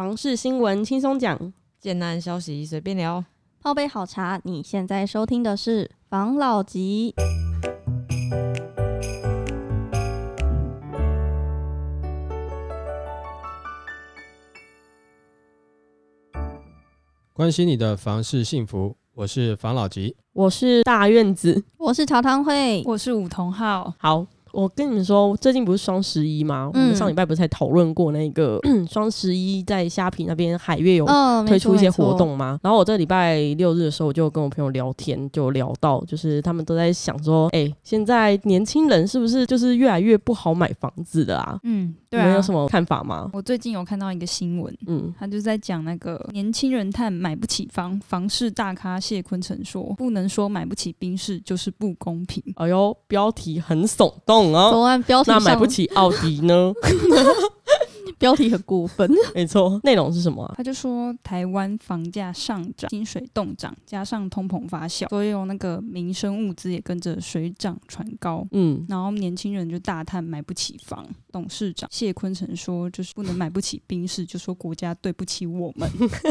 房事新闻轻松讲，建案消息随便聊，泡杯好茶。你现在收听的是房老吉。关心你的房事幸福，我是房老吉，我是大院子，我是曹汤会，我是武同浩，好。我跟你们说，最近不是双十一吗？嗯、我们上礼拜不是才讨论过那个 双十一在虾皮那边海月有推出一些活动吗？哦、然后我这礼拜六日的时候，我就跟我朋友聊天，就聊到，就是他们都在想说，哎、欸，现在年轻人是不是就是越来越不好买房子的啊？嗯，对啊。你们有什么看法吗？我最近有看到一个新闻，嗯，他就在讲那个年轻人叹买不起房，房市大咖谢坤成说，不能说买不起宾士就是不公平。哎呦，标题很耸动哦。昨晚标题那买不起奥迪呢？标题很过分，没错。内容是什么啊？他就说台湾房价上涨，薪水动涨，加上通膨发酵，所有那个民生物资也跟着水涨船高。嗯，然后年轻人就大叹买不起房。董事长谢坤成说，就是不能买不起宾士，就说国家对不起我们。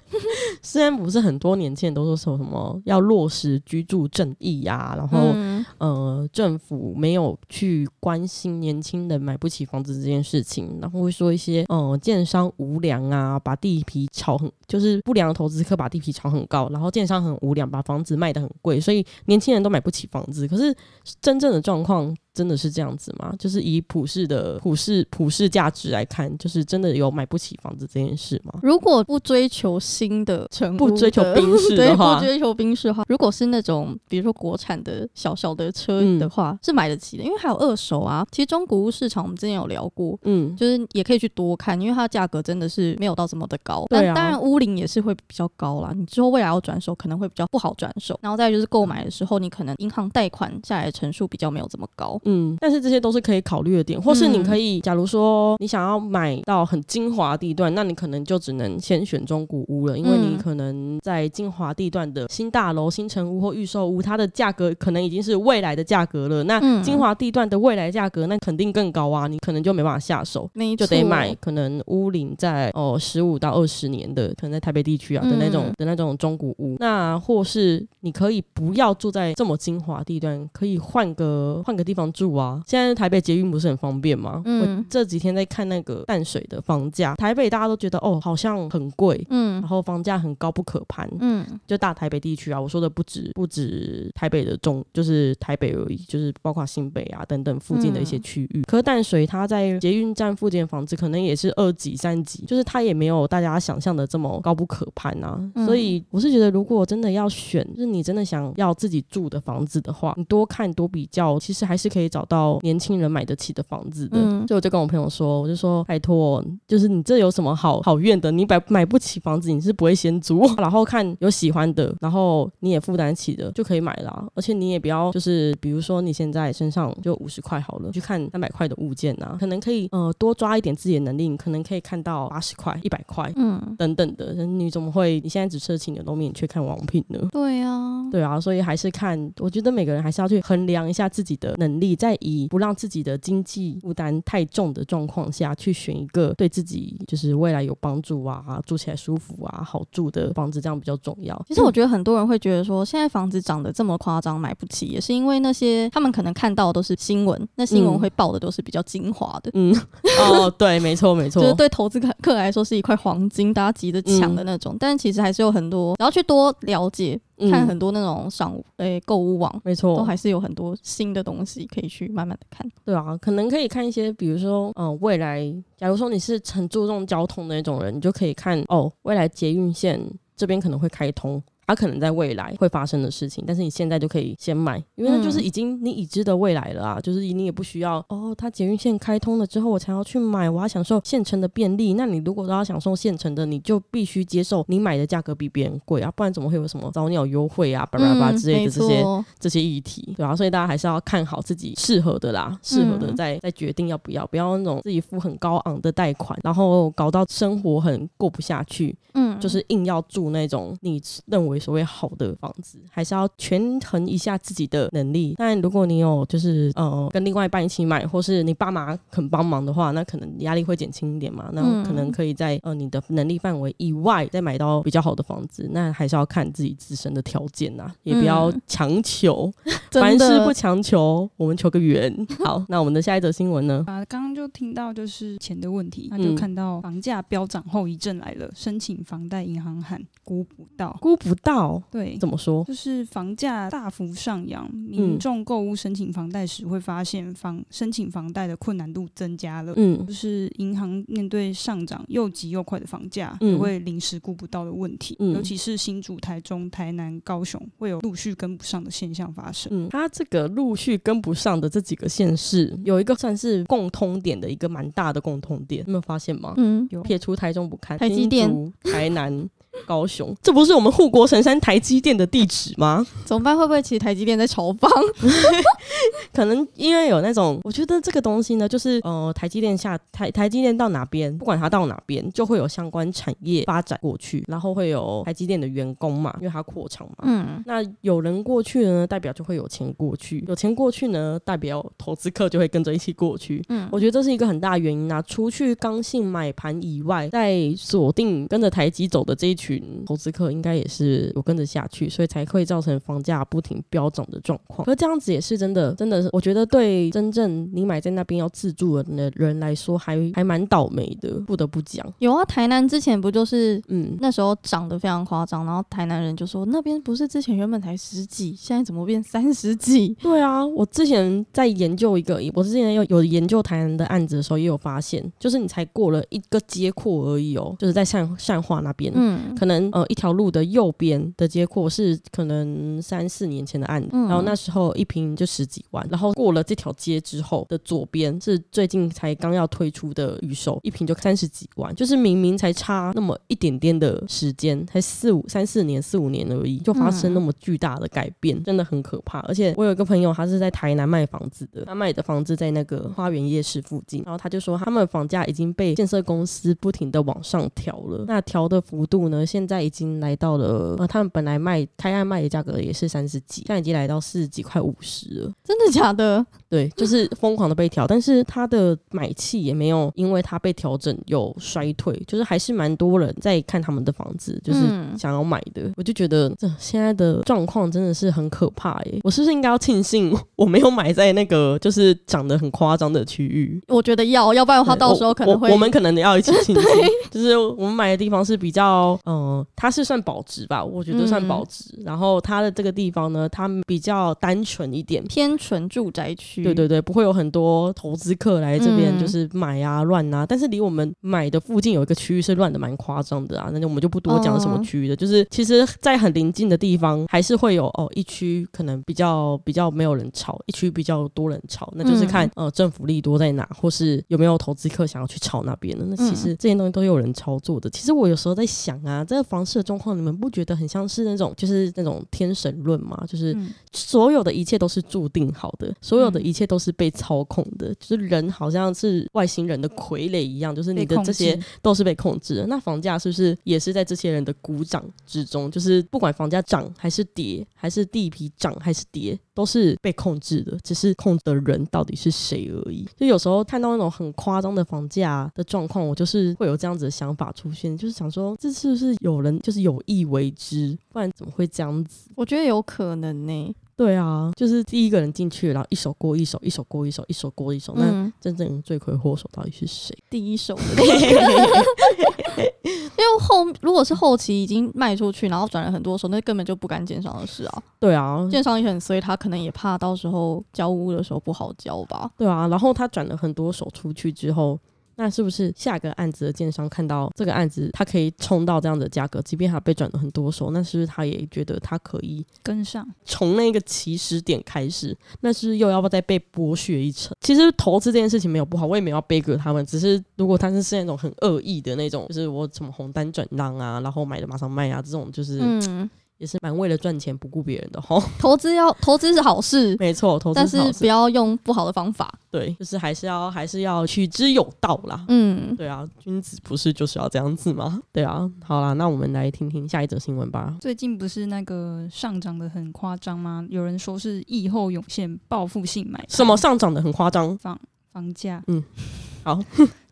虽然不是很多年轻人都说说什么要落实居住正义呀、啊，然后、嗯、呃政府没有去关心年轻人买不起房子这件事情，然后会说一些。呃，建商无良啊，把地皮炒很，就是不良的投资客把地皮炒很高，然后建商很无良，把房子卖得很贵，所以年轻人都买不起房子。可是真正的状况。真的是这样子吗？就是以普世的普世普世价值来看，就是真的有买不起房子这件事吗？如果不追求新的成不追求宾士的话，对，不追求宾士的话，如果是那种比如说国产的小小的车的话，嗯、是买得起的，因为还有二手啊。其实中古屋市场我们之前有聊过，嗯，就是也可以去多看，因为它的价格真的是没有到这么的高。但当然屋龄也是会比较高啦。你之后未来要转手可能会比较不好转手，然后再就是购买的时候，你可能银行贷款下来的成数比较没有这么高。嗯，但是这些都是可以考虑的点，或是你可以，假如说你想要买到很精华地段，那你可能就只能先选中古屋了，因为你可能在精华地段的新大楼、新城屋或预售屋，它的价格可能已经是未来的价格了。那精华地段的未来价格，那肯定更高啊，你可能就没办法下手，就得买可能屋龄在哦十五到二十年的，可能在台北地区啊的那种的那种中古屋。那或是你可以不要住在这么精华地段，可以换个换个地方住啊。现在台北捷运不是很方便吗？嗯，我这几天在看那个淡水的房价，台北大家都觉得哦，好像很贵，嗯，然后房价很高不可攀，嗯，就大台北地区啊，我说的不止不止台北的中，就是台北而已，就是包括新北啊等等附近的一些区域。嗯、可是淡水它在捷运站附近的房子可能也是二级、三级，就是它也没有大家想象的这么高不可攀啊。嗯、所以我是觉得，如果真的要选，就是你真的想要自己住的房子的话，你多看多比较，其实还是可以找到。年轻人买得起的房子的，嗯、所以我就跟我朋友说，我就说拜托，就是你这有什么好好怨的？你买买不起房子，你是不会先租，然后看有喜欢的，然后你也负担起的就可以买了、啊。而且你也不要就是，比如说你现在身上就五十块好了，去看三百块的物件啊，可能可以呃多抓一点自己的能力，你可能可以看到八十块、一百块，嗯，等等的。你怎么会你现在只奢侈牛肉面却看网品呢？对啊，对啊，所以还是看，我觉得每个人还是要去衡量一下自己的能力，在以。不让自己的经济负担太重的状况下去选一个对自己就是未来有帮助啊，住起来舒服啊，好住的房子，这样比较重要。其实我觉得很多人会觉得说，现在房子涨得这么夸张，买不起，也是因为那些他们可能看到的都是新闻，那新闻会报的都是比较精华的。嗯，哦，对，没错，没错，就是对投资客来说是一块黄金，大家急着抢的那种。嗯、但其实还是有很多，然后去多了解。看很多那种商诶购物网，没错，都还是有很多新的东西可以去慢慢的看。对啊，可能可以看一些，比如说，嗯，未来，假如说你是很注重交通的那种人，你就可以看哦，未来捷运线这边可能会开通。它可能在未来会发生的事情，但是你现在就可以先买，因为它就是已经你已知的未来了啊，就是你也不需要哦，它捷运线开通了之后我才要去买，我要享受现成的便利。那你如果都要享受现成的，你就必须接受你买的价格比别人贵啊，不然怎么会有什么早鸟优惠啊、巴拉巴拉之类的这些这些议题，对啊，所以大家还是要看好自己适合的啦，适合的再再决定要不要，不要那种自己付很高昂的贷款，然后搞到生活很过不下去。嗯，就是硬要住那种你认为所谓好的房子，还是要权衡一下自己的能力。但如果你有就是呃跟另外一半一起买，或是你爸妈肯帮忙的话，那可能压力会减轻一点嘛。那可能可以在呃你的能力范围以外再买到比较好的房子。那还是要看自己自身的条件呐，也不要强求。凡事不强求，我们求个缘。好，那我们的下一则新闻呢？啊，刚刚就听到就是钱的问题，那就看到房价飙涨后遗症来了，申请房贷银行喊估不到，估不到。对，怎么说？就是房价大幅上扬，民众购物申请房贷时会发现房申请房贷的困难度增加了。嗯，就是银行面对上涨又急又快的房价，也会临时顾不到的问题。嗯，尤其是新竹、台中、台南、高雄，会有陆续跟不上的现象发生。嗯，它这个陆续跟不上的这几个县市，有一个算是共通点的一个蛮大的共通点，有没有发现吗？嗯，有。撇除台中不看，台积电、台南。高雄，这不是我们护国神山台积电的地址吗？怎么办？会不会其实台积电在炒房？可能因为有那种，我觉得这个东西呢，就是呃，台积电下台台积电到哪边，不管它到哪边，就会有相关产业发展过去，然后会有台积电的员工嘛，因为它扩厂嘛。嗯。那有人过去呢，代表就会有钱过去，有钱过去呢，代表投资客就会跟着一起过去。嗯。我觉得这是一个很大的原因啊。除去刚性买盘以外，在锁定跟着台积走的这一群。投资客应该也是有跟着下去，所以才会造成房价不停飙涨的状况。而这样子也是真的，真的，我觉得对真正你买在那边要自住的人来说还，还还蛮倒霉的。不得不讲，有啊，台南之前不就是嗯那时候涨得非常夸张，然后台南人就说那边不是之前原本才十几，现在怎么变三十几？对啊，我之前在研究一个，我之前有有研究台南的案子的时候，也有发现，就是你才过了一个街廓而已哦，就是在善善化那边，嗯。可能呃一条路的右边的街廓是可能三四年前的案子，嗯、然后那时候一平就十几万，然后过了这条街之后的左边是最近才刚要推出的预售，一平就三十几万，就是明明才差那么一点点的时间，才四五三四年四五年而已，就发生那么巨大的改变，嗯、真的很可怕。而且我有一个朋友，他是在台南卖房子的，他卖的房子在那个花园夜市附近，然后他就说他们房价已经被建设公司不停的往上调了，那调的幅度呢？现在已经来到了，呃，他们本来卖开案卖的价格也是三十几，现在已经来到四十几，块五十了。真的假的？对，就是疯狂的被调，但是他的买气也没有因为他被调整有衰退，就是还是蛮多人在看他们的房子，就是想要买的。嗯、我就觉得这现在的状况真的是很可怕耶！我是不是应该要庆幸我没有买在那个就是涨得很夸张的区域？我觉得要，要不然的话到时候可能会，我们可能要一起庆幸。就是我们买的地方是比较，嗯、呃，它是算保值吧，我觉得算保值。嗯、然后它的这个地方呢，它比较单纯一点，偏纯住宅区。对对对，不会有很多投资客来这边就是买啊乱啊。但是离我们买的附近有一个区域是乱的蛮夸张的啊，那就我们就不多讲什么区域的。哦、就是其实，在很临近的地方，还是会有哦一区可能比较比较没有人炒，一区比较多人炒，那就是看、嗯、呃政府利多在哪，或是有没有投资客想要去炒那边的。那其实这些东西都有人操作的。其实我有时候在想啊，这个房市的状况，你们不觉得很像是那种就是那种天神论吗？就是所有的一切都是注定好的，所有的一切都是被操控的，就是人好像是外星人的傀儡一样，就是你的这些都是被控制的。那房价是不是也是在这些人的鼓掌之中？就是不管房价涨还是跌，还是地皮涨还是跌，都是被控制的，只是控制的人到底是谁而已。就有时候看到那种很夸张的房价的状况，我就是会有这样子的想法出现，就是想说这是不是有人就是有意为之？不然怎么会这样子？我觉得有可能呢、对啊，就是第一个人进去，然后一手过一手，一手过一手，一手过一手。嗯、那真正罪魁祸首到底是谁？第一手的那个，因为后如果是后期已经卖出去，然后转了很多手，那根本就不干建商的事啊。对啊，建商也很，所以他可能也怕到时候交屋的时候不好交吧。对啊，然后他转了很多手出去之后。那是不是下个案子的建商看到这个案子，他可以冲到这样的价格，即便他被转了很多手，那是不是他也觉得他可以跟上，从那个起始点开始，那是又要不要再被剥削一层？其实投资这件事情没有不好，我也没有要背给他们，只是如果他是是那种很恶意的那种，就是我什么红单转让啊，然后买的马上卖啊，这种就是。嗯也是蛮为了赚钱不顾别人的吼。投资要投资是好事，没错，投资但是不要用不好的方法。对，就是还是要还是要取之有道啦。嗯，对啊，君子不是就是要这样子吗？对啊，好啦，那我们来听听下一则新闻吧。最近不是那个上涨的很夸张吗？有人说是疫后涌现报复性买，什么上涨的很夸张？房房价。嗯，好。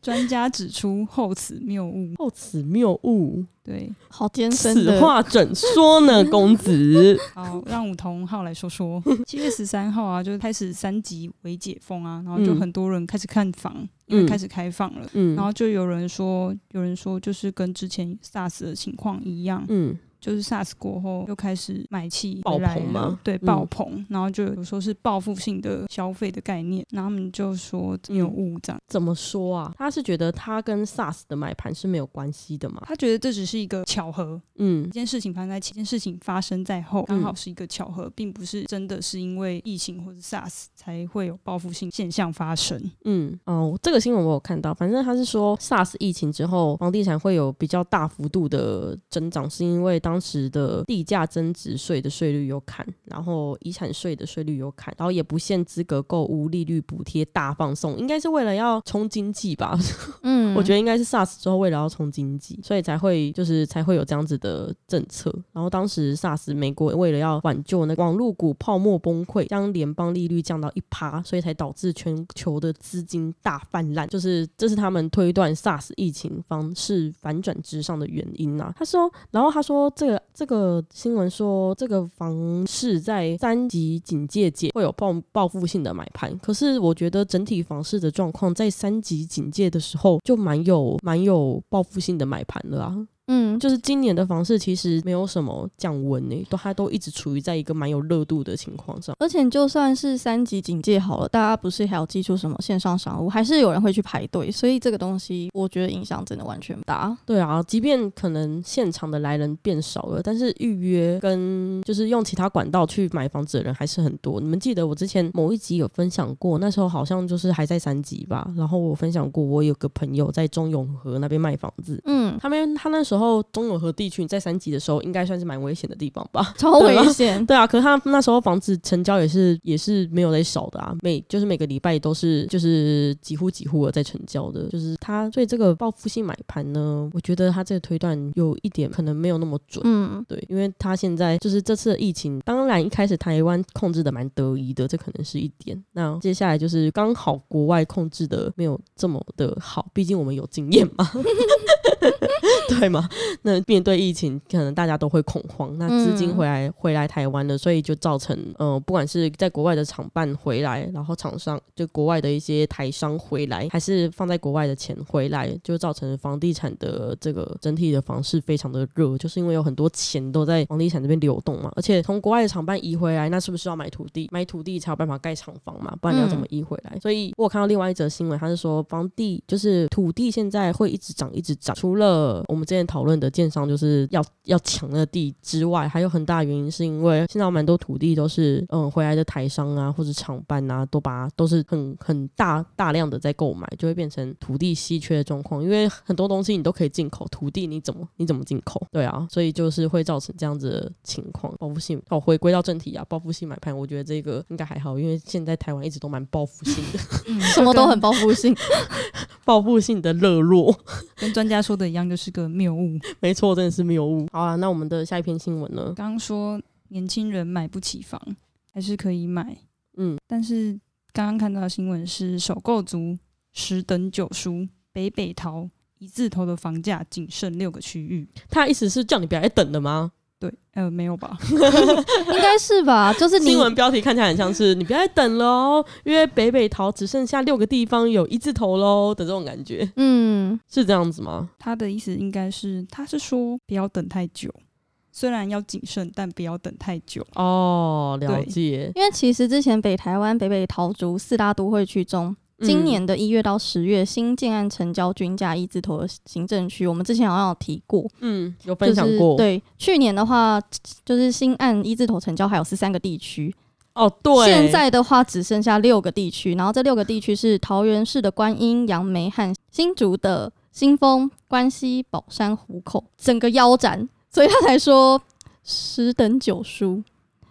专家指出后此谬误，后此谬误，对，好艰深。此话怎说呢，公子？好，让武同浩来说说。七月十三号啊，就开始三级为解封啊，然后就很多人开始看房，嗯、因为开始开放了。嗯，然后就有人说，有人说就是跟之前 SARS 的情况一样。嗯。就是 SARS 过后又开始买气爆棚吗？对，爆棚，嗯、然后就有说是报复性的消费的概念，然后他们就说没有误涨。怎么说啊？他是觉得他跟 SARS 的买盘是没有关系的嘛？他觉得这只是一个巧合，嗯，一件事情发生在前，一件事情发生在后，刚好是一个巧合，并不是真的是因为疫情或者 SARS 才会有报复性现象发生。嗯，哦，这个新闻我有看到，反正他是说 SARS 疫情之后，房地产会有比较大幅度的增长，是因为当当时的地价增值税的税率有砍，然后遗产税的税率有砍，然后也不限资格购物利率补贴大放送，应该是为了要冲经济吧？嗯，我觉得应该是 SARS 之后为了要冲经济，所以才会就是才会有这样子的政策。然后当时 SARS 美国为了要挽救那个网络股泡沫崩溃，将联邦利率降到一趴，所以才导致全球的资金大泛滥，就是这是他们推断 SARS 疫情方式反转之上的原因呐、啊。他说，然后他说。这个这个新闻说，这个房市在三级警戒界会有暴报复性的买盘，可是我觉得整体房市的状况在三级警戒的时候就蛮有蛮有报复性的买盘了啊。嗯，就是今年的房市其实没有什么降温呢，都它都一直处于在一个蛮有热度的情况上。而且就算是三级警戒好了，大家不是还有寄出什么线上商务，还是有人会去排队，所以这个东西我觉得影响真的完全不大。对啊，即便可能现场的来人变少了，但是预约跟就是用其他管道去买房子的人还是很多。你们记得我之前某一集有分享过，那时候好像就是还在三级吧，然后我分享过，我有个朋友在中永和那边卖房子，嗯，他们他那时候。然后中永和地区在三级的时候，应该算是蛮危险的地方吧？超危险，对啊。可是他那时候房子成交也是也是没有在少的啊，每就是每个礼拜都是就是几户几户的在成交的。就是他对这个报复性买盘呢，我觉得他这个推断有一点可能没有那么准。嗯，对，因为他现在就是这次的疫情，当然一开始台湾控制的蛮得意的，这可能是一点。那接下来就是刚好国外控制的没有这么的好，毕竟我们有经验嘛。对吗？那面对疫情，可能大家都会恐慌。那资金回来、嗯、回来台湾了，所以就造成呃，不管是在国外的厂办回来，然后厂商就国外的一些台商回来，还是放在国外的钱回来，就造成房地产的这个整体的房市非常的热，就是因为有很多钱都在房地产这边流动嘛。而且从国外的厂办移回来，那是不是要买土地？买土地才有办法盖厂房嘛？不然你要怎么移回来？嗯、所以我看到另外一则新闻，他是说房地就是土地现在会一直涨，一直涨。除了我们之前讨论的建商就是要要抢那地之外，还有很大原因是因为现在蛮多土地都是嗯回来的台商啊或者厂办啊都把都是很很大大量的在购买，就会变成土地稀缺的状况。因为很多东西你都可以进口，土地你怎么你怎么进口？对啊，所以就是会造成这样子的情况。报复性哦，回归到正题啊，报复性买盘，我觉得这个应该还好，因为现在台湾一直都蛮报复性的，嗯、什么都很报复性，报复性的热络，跟专家说的一样，就是个谬误。没错，真的是谬误。好啊，那我们的下一篇新闻呢？刚刚说年轻人买不起房，还是可以买。嗯，但是刚刚看到的新闻是首购族十等九输，北北桃一字头的房价仅剩六个区域。他意思是叫你不要再等了吗？对，呃，没有吧？应该是吧？就是新闻标题看起来很像是你不要再等了哦，因为北北桃只剩下六个地方有一字头喽的这种感觉。嗯，是这样子吗？他的意思应该是，他是说不要等太久，虽然要谨慎，但不要等太久。哦，了解。因为其实之前北台湾北北桃竹四大都会区中。今年的一月到十月，新建案成交均价一字头的行政区，我们之前好像有提过，嗯，有分享过。对，去年的话，就是新案一字头成交还有十三个地区，哦，对。现在的话只剩下六个地区，然后这六个地区是桃园市的观音、杨梅和新竹的新丰、关西、宝山、湖口，整个腰斩，所以他才说。十等九输，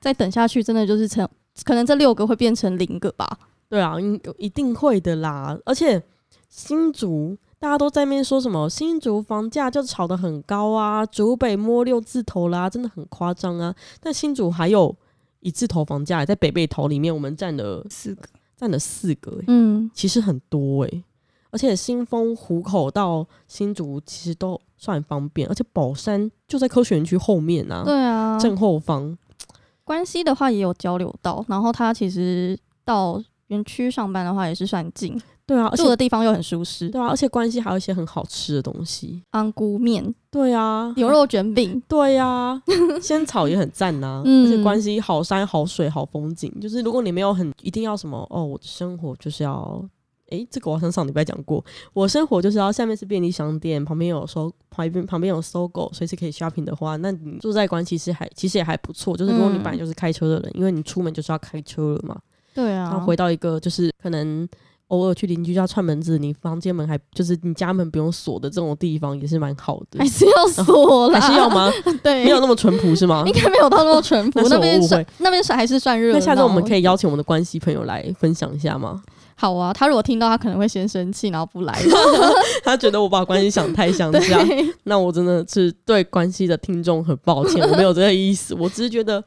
再等下去真的就是成，可能这六个会变成零个吧。对啊，一定会的啦。而且新竹大家都在那边说什么新竹房价就炒得很高啊，竹北摸六字头啦，真的很夸张啊。但新竹还有一字头房价，在北北头里面，我们占了四个，占了四个，嗯，其实很多诶、欸。而且新丰湖口到新竹其实都算方便，而且宝山就在科学园区后面啊，对啊，正后方。关西的话也有交流道，然后它其实到。园区上班的话也是算近，对啊，住的地方又很舒适，对啊，而且关系还有一些很好吃的东西，安菇面，对啊，牛肉卷饼，对啊，仙草也很赞呐、啊，而且关系好山好水好风景，就是如果你没有很一定要什么哦，我的生活就是要，诶、欸，这个我好像上礼拜讲过，我生活就是要下面是便利商店，旁边有搜旁边旁边有 SOGO，随时可以 shopping 的话，那你住在关其实还其实也还不错，就是如果你本来就是开车的人，因为你出门就是要开车了嘛。然后回到一个就是可能偶尔去邻居家串门子，你房间门还就是你家门不用锁的这种地方也是蛮好的。还是要锁啦？还是要吗？对，没有那么淳朴是吗？应该没有到那么淳朴。那边算那边算还是算热闹。那下次我们可以邀请我们的关系朋友来分享一下吗？好啊，他如果听到，他可能会先生气，然后不来。他觉得我把关系想太乡下，那我真的是对关系的听众很抱歉，我没有这个意思，我只是觉得，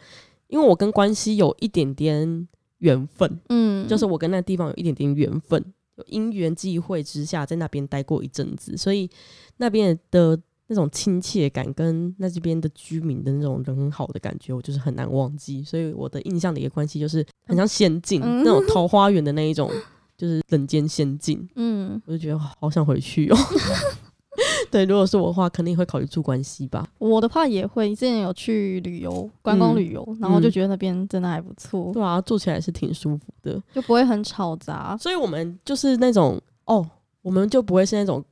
因为我跟关系有一点点。缘分，嗯，就是我跟那个地方有一点点缘分，因缘际会之下在那边待过一阵子，所以那边的那种亲切感跟那这边的居民的那种人很好的感觉，我就是很难忘记。所以我的印象的一个关系就是很像仙境，嗯、那种桃花源的那一种，就是人间仙境。嗯，我就觉得好想回去哦。对，如果是我的话，肯定会考虑住关西吧。我的话也会，之前有去旅游，观光旅游，嗯、然后就觉得那边真的还不错。对啊，住起来是挺舒服的，就不会很吵杂。所以我们就是那种哦，我们就不会是那种。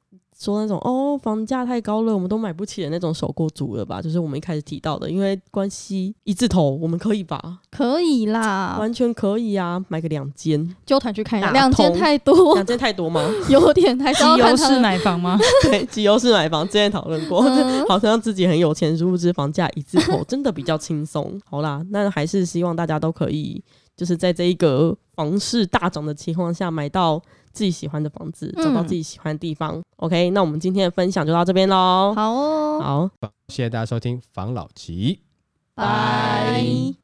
说那种哦，房价太高了，我们都买不起的那种首购族了吧？就是我们一开始提到的，因为关系一字头，我们可以吧？可以啦，完全可以啊，买个两间，揪团去看一下。两间太多，两间太多吗？有点太高。集邮式买房吗？对，集邮式买房，之前讨论过，嗯、好像自己很有钱，殊不知房价一字头真的比较轻松。好啦，那还是希望大家都可以，就是在这一个房市大涨的情况下买到。自己喜欢的房子，找到自己喜欢的地方。嗯、OK，那我们今天的分享就到这边喽。好哦，好，谢谢大家收听房老吉，拜。